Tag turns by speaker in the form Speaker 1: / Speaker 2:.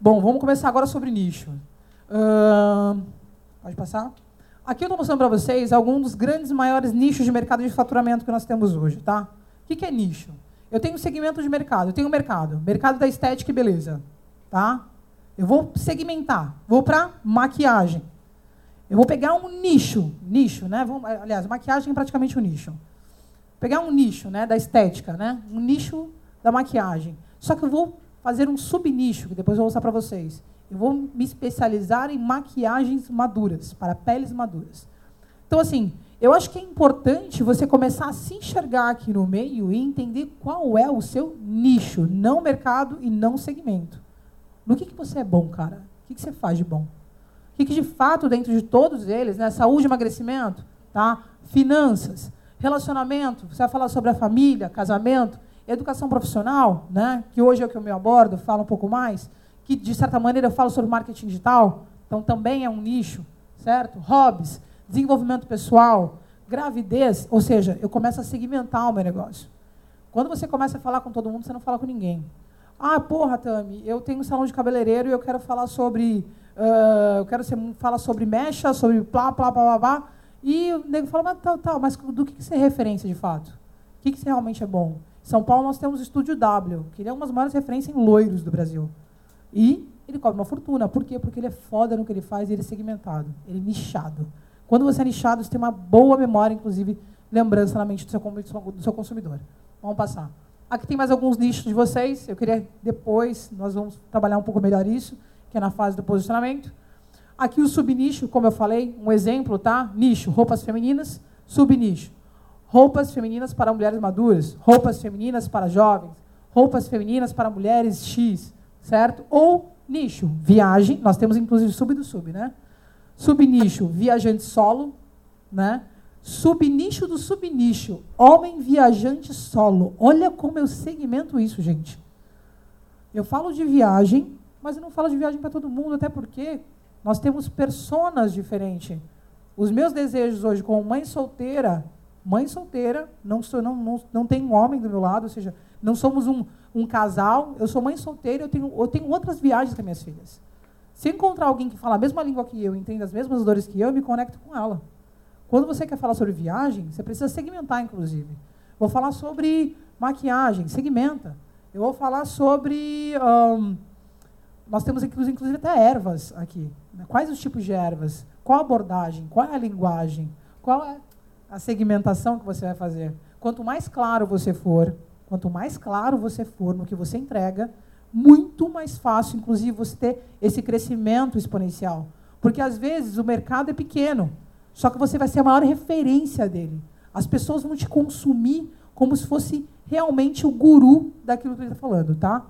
Speaker 1: Bom, vamos começar agora sobre nicho. Uh, pode passar? Aqui eu estou mostrando para vocês alguns dos grandes maiores nichos de mercado de faturamento que nós temos hoje, tá? O que, que é nicho? Eu tenho um segmento de mercado, eu tenho um mercado, mercado da estética e beleza, tá? Eu vou segmentar, vou para maquiagem. Eu vou pegar um nicho, nicho, né? Vamos, aliás, maquiagem é praticamente um nicho. Pegar um nicho, né, da estética, né? Um nicho da maquiagem. Só que eu vou fazer um subnicho, que depois eu vou mostrar para vocês. Eu vou me especializar em maquiagens maduras, para peles maduras. Então, assim, eu acho que é importante você começar a se enxergar aqui no meio e entender qual é o seu nicho, não mercado e não segmento. No que, que você é bom, cara? O que, que você faz de bom? O que, que de fato, dentro de todos eles, né, saúde, emagrecimento, tá? finanças, relacionamento, você vai falar sobre a família, casamento, educação profissional, né, que hoje é o que eu me abordo, falo um pouco mais, que de certa maneira eu falo sobre marketing digital, então também é um nicho, certo? Hobbies, desenvolvimento pessoal, gravidez, ou seja, eu começo a segmentar o meu negócio. Quando você começa a falar com todo mundo, você não fala com ninguém. Ah, porra, Tami, eu tenho um salão de cabeleireiro e eu quero falar sobre. Uh, eu quero ser, falar sobre mecha, sobre plá, plá, plá, plá, plá. E o nego fala, mas tal, tal, mas do que, que você é referência de fato? O que, que você realmente é bom? São Paulo nós temos o Estúdio W, que ele é uma das maiores referências em loiros do Brasil. E ele cobra uma fortuna. Por quê? Porque ele é foda no que ele faz e ele é segmentado. Ele é nichado. Quando você é nichado, você tem uma boa memória, inclusive, lembrança na mente do seu, do seu consumidor. Vamos passar. Aqui tem mais alguns nichos de vocês. Eu queria depois, nós vamos trabalhar um pouco melhor isso, que é na fase do posicionamento. Aqui o subnicho, como eu falei, um exemplo, tá? Nicho, roupas femininas. Subnicho, roupas femininas para mulheres maduras, roupas femininas para jovens, roupas femininas para mulheres X, certo? Ou nicho, viagem, nós temos inclusive sub do sub, né? Subnicho, viajante solo, né? Subnicho do subnicho, homem viajante solo. Olha como eu segmento isso, gente. Eu falo de viagem, mas eu não falo de viagem para todo mundo, até porque nós temos personas diferentes. Os meus desejos hoje como mãe solteira, mãe solteira, não, sou, não, não, não tem um homem do meu lado, ou seja, não somos um, um casal, eu sou mãe solteira, eu tenho, eu tenho outras viagens com minhas filhas. Se encontrar alguém que fala a mesma língua que eu, entende as mesmas dores que eu, eu me conecto com ela. Quando você quer falar sobre viagem, você precisa segmentar, inclusive. Vou falar sobre maquiagem, segmenta. Eu vou falar sobre. Um, nós temos, inclusive, até ervas aqui. Né? Quais os tipos de ervas? Qual a abordagem? Qual é a linguagem? Qual é a segmentação que você vai fazer? Quanto mais claro você for, quanto mais claro você for no que você entrega, muito mais fácil, inclusive, você ter esse crescimento exponencial. Porque, às vezes, o mercado é pequeno. Só que você vai ser a maior referência dele. As pessoas vão te consumir como se fosse realmente o guru daquilo que ele está falando, tá?